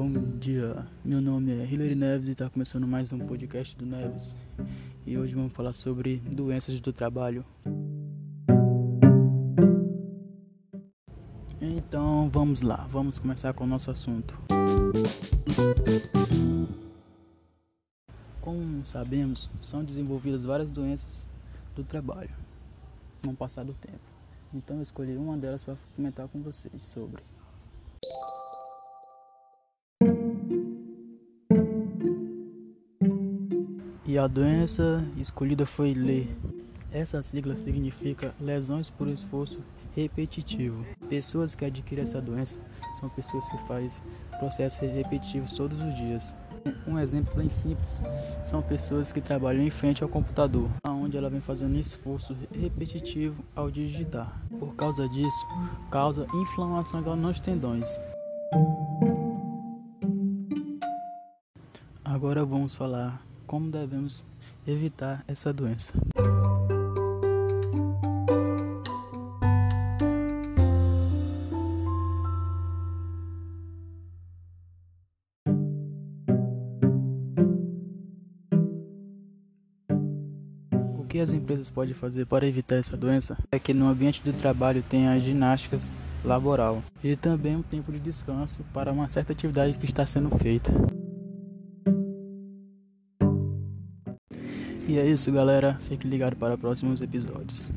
Bom dia, meu nome é Hilary Neves e está começando mais um podcast do Neves. E hoje vamos falar sobre doenças do trabalho. Então vamos lá, vamos começar com o nosso assunto. Como sabemos, são desenvolvidas várias doenças do trabalho com o passar do tempo. Então eu escolhi uma delas para comentar com vocês sobre. E a doença escolhida foi LE. Essa sigla significa lesões por esforço repetitivo. Pessoas que adquirem essa doença são pessoas que fazem processos repetitivos todos os dias. Um exemplo bem simples são pessoas que trabalham em frente ao computador, onde ela vem fazendo esforço repetitivo ao digitar. Por causa disso, causa inflamações nos tendões. Agora vamos falar como devemos evitar essa doença. O que as empresas podem fazer para evitar essa doença é que no ambiente de trabalho tenha ginásticas laboral e também um tempo de descanso para uma certa atividade que está sendo feita. E é isso, galera. Fique ligado para próximos episódios.